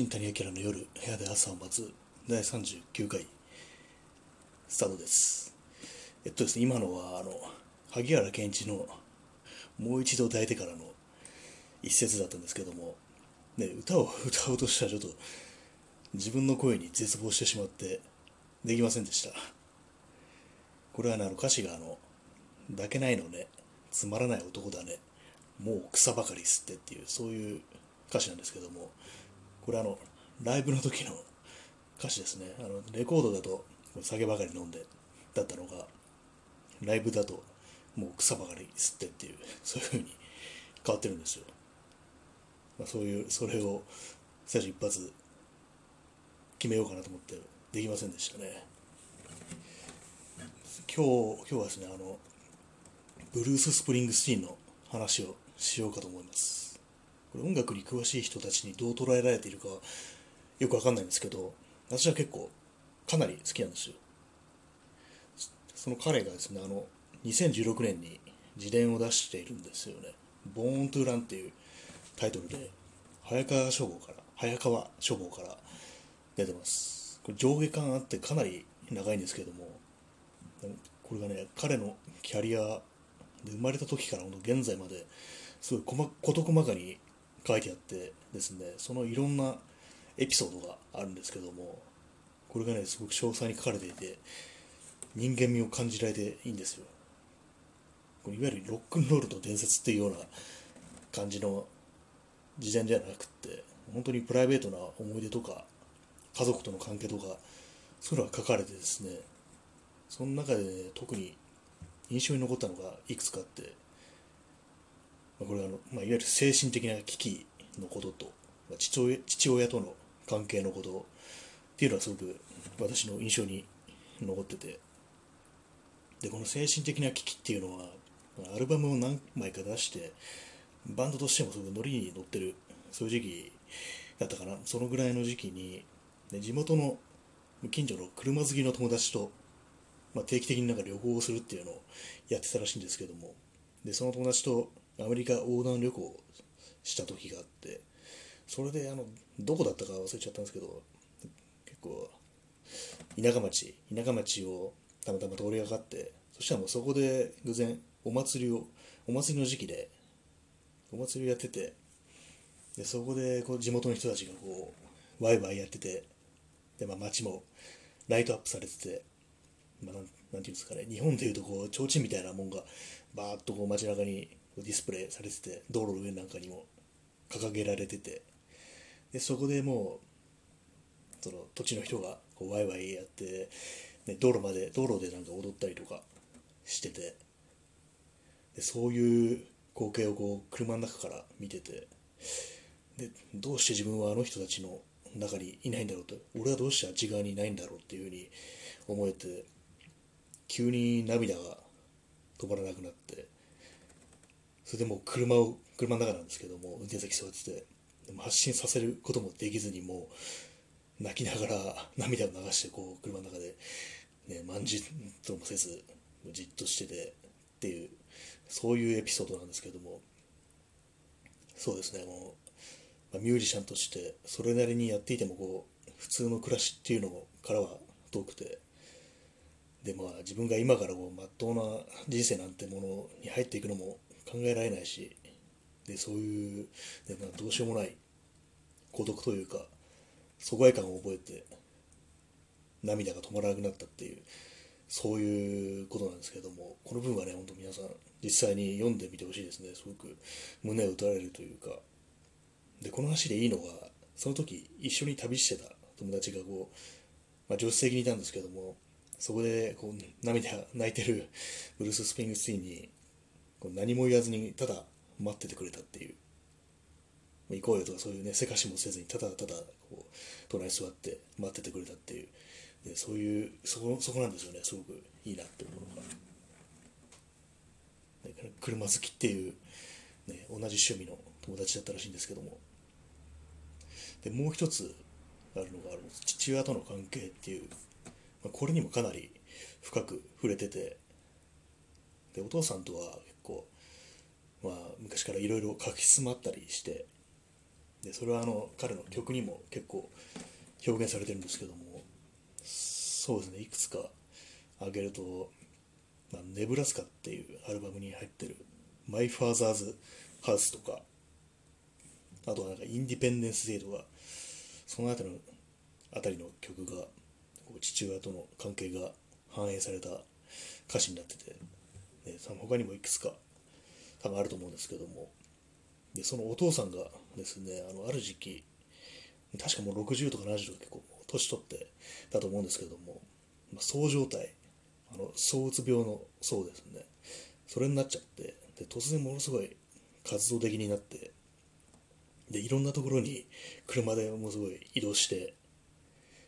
新谷明の夜部屋で朝を待つ第39回スタートです。えっとですね今のはあの萩原健一のもう一度抱いてからの一節だったんですけども、ね、歌を 歌おうとしたらちょっと自分の声に絶望してしまってできませんでした。これはねあの歌詞があの抱けないのねつまらない男だねもう草ばかり吸ってっていうそういう歌詞なんですけどもこれあのライブの時の歌詞ですね。あのレコードだと酒ばかり飲んでだったのがライブだともう草ばかり吸ってっていうそういう風に変わってるんですよ、まあ、そういうそれを最初一発決めようかなと思ってできませんでしたね。今日今日はですねあのブルース・スプリングスティーンの話をしようかと思います。これ音楽に詳しい人たちにどう捉えられているかよくわかんないんですけど私は結構かなり好きなんですよ。その彼がですねあの2016年に自伝を出しているんですよね「ボーン・トゥ・ラン」っていうタイトルで早川書房から早川書房から出てます。これ上下感あってかなり長いんですけどもこれがね彼のキャリアで生まれた時から現在まですごい事細かに書いてあってですねそのいろんなエピソードがあるんですけどもこれがねすごく詳細に書かれていて人間味を感じられていいんですよ。これいわゆるロックンロールと伝説っていうような感じの事前じゃなくって本当にプライベートな思い出とか家族との関係とかそういうのが書かれてですねその中で、ね、特に印象に残ったのがいくつかあってこれはあの、まあ、いわゆる精神的な危機のことと、まあ、父親父親との関係のことっていうのはすごく私の印象に残っててでこの精神的な危機っていうのはアルバムを何枚か出してバンドとしてもすごくノリに乗ってるそういう時期だったかな。そのぐらいの時期に、ね、地元の近所の車好きの友達と、まあ、定期的になんか旅行をするっていうのをやってたらしいんですけどもでその友達とアメリカ横断旅行した時があってそれであのどこだったか忘れちゃったんですけど結構田舎町田舎町をたまたま通りがかってそしたらもうそこで偶然お祭りをお祭りの時期でお祭りをやっててでそこでこう地元の人たちがこうワイワイやっててで、まあ、街もライトアップされてて、まあ、なんなんていうんですかね日本でいうとこう提灯みたいなもんがバーッとこう街中にディスプレイされてて道路の上なんかにも掲げられててでそこでもうその土地の人がこうワイワイやって、ね、道路まで道路でなんか踊ったりとかしててでそういう光景をこう車の中から見ててでどうして自分はあの人たちの中にいないんだろうと俺はどうしてあっち側にいないんだろうっていうふうに思えて急に涙が止まらなくなってそれでもう車を車の中なんですけども運転席座っててでも発信させることもできずにもう泣きながら涙を流してこう車の中で、ね、まんじともせずじっとしててっていうそういうエピソードなんですけども。そうですねもう、まあ、ミュージシャンとしてそれなりにやっていてもこう普通の暮らしっていうのからは遠くてでまあ自分が今からこう真っ当な人生なんてものに入っていくのも考えられないしでそういうで、どうしようもない孤独というか疎外感を覚えて涙が止まらなくなったっていうそういうことなんですけどもこの文はね本当皆さん実際に読んでみてほしいですね。すごく胸を打たれるというか。でこの話でいいのがその時一緒に旅してた友達がこう、まあ、助手席にいたんですけどもそこでこう涙泣いてるブルース・スプリングスティーンに何も言わずにただ待っててくれたっていう。行こうよとかそういうねせかしもせずにただただこう隣に座って待っててくれたっていう。でそういうそこそこなんですよね。すごくいいなって思うのが、車好きっていう、ね、同じ趣味の友達だったらしいんですけども。でもう一つあるのがある父親との関係っていう、まあ、これにもかなり深く触れてて。でお父さんとは、昔からいろいろ書き進まったりしてでそれはあの彼の曲にも結構表現されてるんですけどもそうですねいくつか挙げると、まあ、ネブラスカっていうアルバムに入ってる「マイ・ファーザーズ・ハウス」とかあとはなんか「インディペンデンス・デイ」とかその辺りのあたりの曲が父親との関係が反映された歌詞になってて、ね、他にもいくつか多分あると思うんですけども。でそのお父さんがですねあのある時期確かもう60とか70とか結構年取ってだと思うんですけども、まあ、そう状態あの躁うつ病のそうですね。それになっちゃってで突然ものすごい活動的になってでいろんなところに車でものすごい移動して、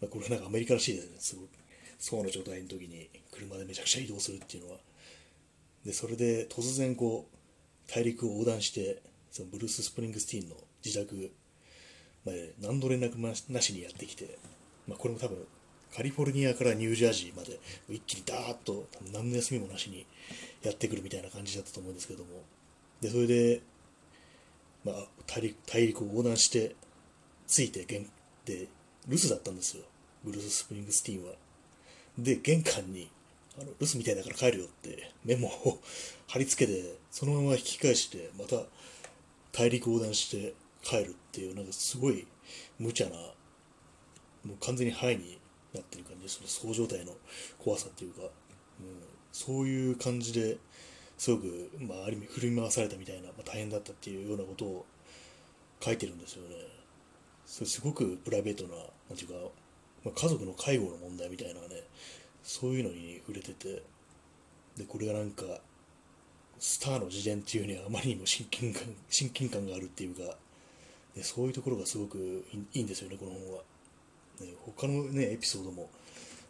まあ、これなんかアメリカらしいですね。すごいそうの状態の時に車でめちゃくちゃ移動するっていうのは。でそれで突然こう大陸を横断してそのブルース・スプリングスティーンの自宅まで何の連絡なしにやってきて、まあ、これも多分カリフォルニアからニュージャージーまで一気にダーッと何の休みもなしにやってくるみたいな感じだったと思うんですけども。でそれで、まあ、大陸大陸を横断して着いてで留守だったんですよ。ブルース・スプリングスティーンは。で玄関にあの留守みたいだから帰るよってメモを貼り付けてそのまま引き返してまた大陸横断して帰るっていうなんかすごい無茶なもう完全にハイになってる感じそのそう状態の怖さっていうか、うん、そういう感じですごく、まあ、ある意味振り回されたみたいな、まあ、大変だったっていうようなことを書いてるんですよね。それすごくプライベートななんていうか、ま、家族の介護の問題みたいなねそういうのに触れててでこれがなんかスターの自伝っていうにはあまりにも親近感親近感があるっていうか、ね、そういうところがすごくいいんですよねこの本は、ね、他のねエピソードも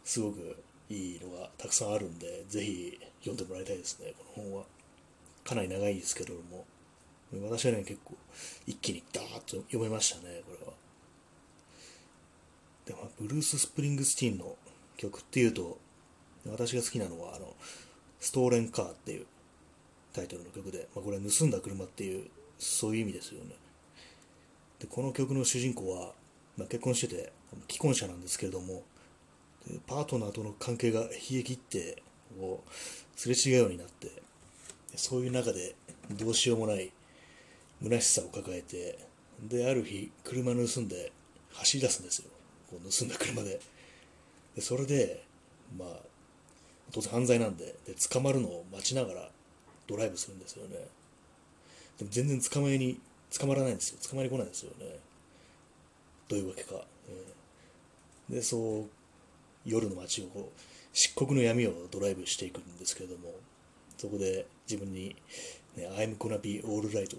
すごくいいのがたくさんあるんでぜひ読んでもらいたいですねこの本は。かなり長いですけども。私はね結構一気にダーッと読めましたねこれは。でもブルース・スプリングスティーンの曲っていうと私が好きなのはあのストーレンカーっていうタイトルの曲で、まあ、これは盗んだ車っていうそういう意味ですよね。でこの曲の主人公は、まあ、結婚してて既婚者なんですけれどもパートナーとの関係が冷え切ってこうすれ違うようになってそういう中でどうしようもない虚しさを抱えてである日車盗んで走り出すんですよ。こう盗んだ車で。でそれでまあ当然犯罪なんでで捕まるのを待ちながらドライブするんですよね。でも全然捕まえに捕まらないんですよ。捕まえに来ないんですよね。どういうわけか、えー、でそう夜の街をこう漆黒の闇をドライブしていくんですけれどもそこで自分に、ね、I'm gonna be alright って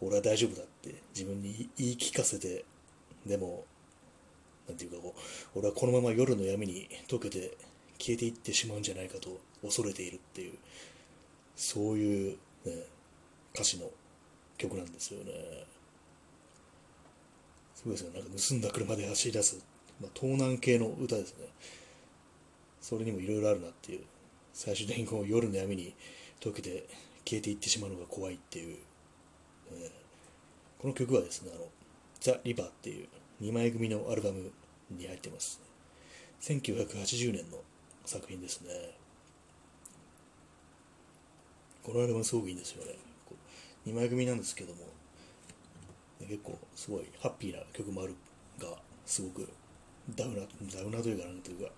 俺は大丈夫だって自分に言い聞かせてでもなんていうかこう俺はこのまま夜の闇に溶けて消えていってしまうんじゃないかと恐れているっていうそういう、ね、歌詞の曲なんですよね。すごいですよなんか盗んだ車で走り出す、まあ、盗難系の歌ですね。それにもいろいろあるなっていう。最終的にこう夜の闇に溶けて消えていってしまうのが怖いっていう、えー、この曲はですねあのザ・リバーっていう2枚組のアルバムに入ってます。1980年の作品ですね。このアルバムすごくいいんですよね。2枚組なんですけども、結構すごいハッピーな曲もあるが、すごくダウナ、ダウナというかなんというか、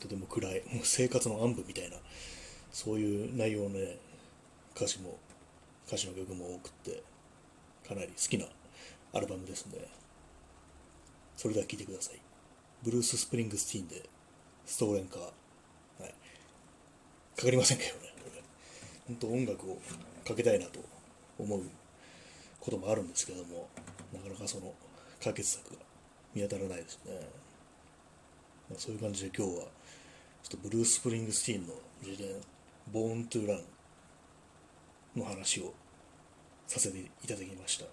とても暗い、もう生活の暗部みたいな、そういう内容のね、歌詞も、歌詞の曲も多くって、かなり好きなアルバムですね。それでは聴いてください。ブルース・スプリングスティーンで、ストーレンカー。はい。かかりませんけどね、これ。本当音楽をかけたいなと思うこともあるんですけども、なかなかその解決策が見当たらないですね。まあ、そういう感じで今日は、ちょっとブルース・スプリングスティーンの自伝、ボーン・トゥ・ランの話をさせていただきました。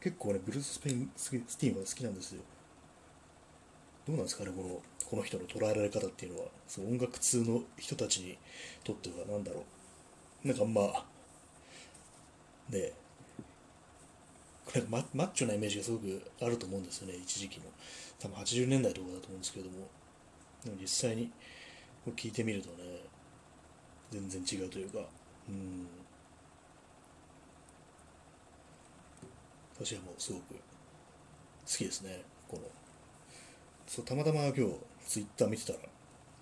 結構ね、ブルース・スプリングスティーンは好きなんですよ。どうなんですかね、このこの人の捉えられ方っていうのは、その音楽通の人たちにとっては何だろう。なんかまあ、ね、これママッチョなイメージがすごくあると思うんですよね一時期の多分80年代とかだと思うんですけれども。でも実際に聞いてみるとね全然違うというか。うん。私はもうすごく好きですねこの。そうたまたま今日ツイッター見てたら、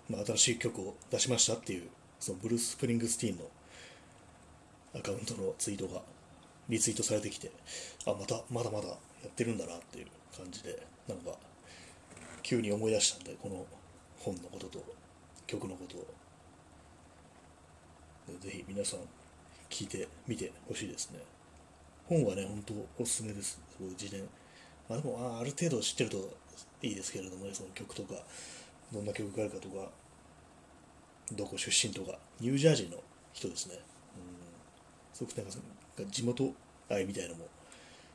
まあ、新しい曲を出しましたっていうそのブルース・スプリングスティーンのアカウントのツイートがリツイートされてきてあまたまだまだやってるんだなっていう感じでなんか急に思い出したんでこの本のことと曲のことを。ぜひ皆さん聞いてみてほしいですね。本はね本当おすすめです。すごい自伝。まあでもあある程度知ってるといいですけれどもねその曲とかどんな曲があるかとかどこ出身とかニュージャージーの人ですね。うん。すごくなんか地元愛みたいなのも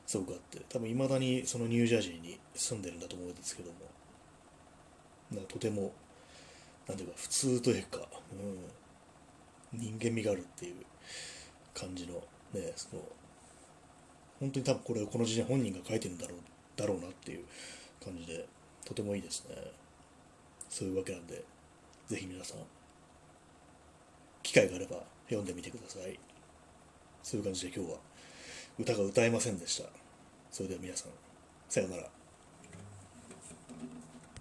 すごくあって多分いまだにそのニュージャージーに住んでるんだと思うんですけども。なんかとてもなんていうか普通というか、うん、人間味があるっていう感じのねその本当に多分これをこの時代本人が書いてるんだろうだろうなっていう感じでとてもいいですね。そういうわけなんでぜひ皆さん機会があれば読んでみてください。そういう感じで今日は歌が歌えませんでした。それでは皆さんさようなら。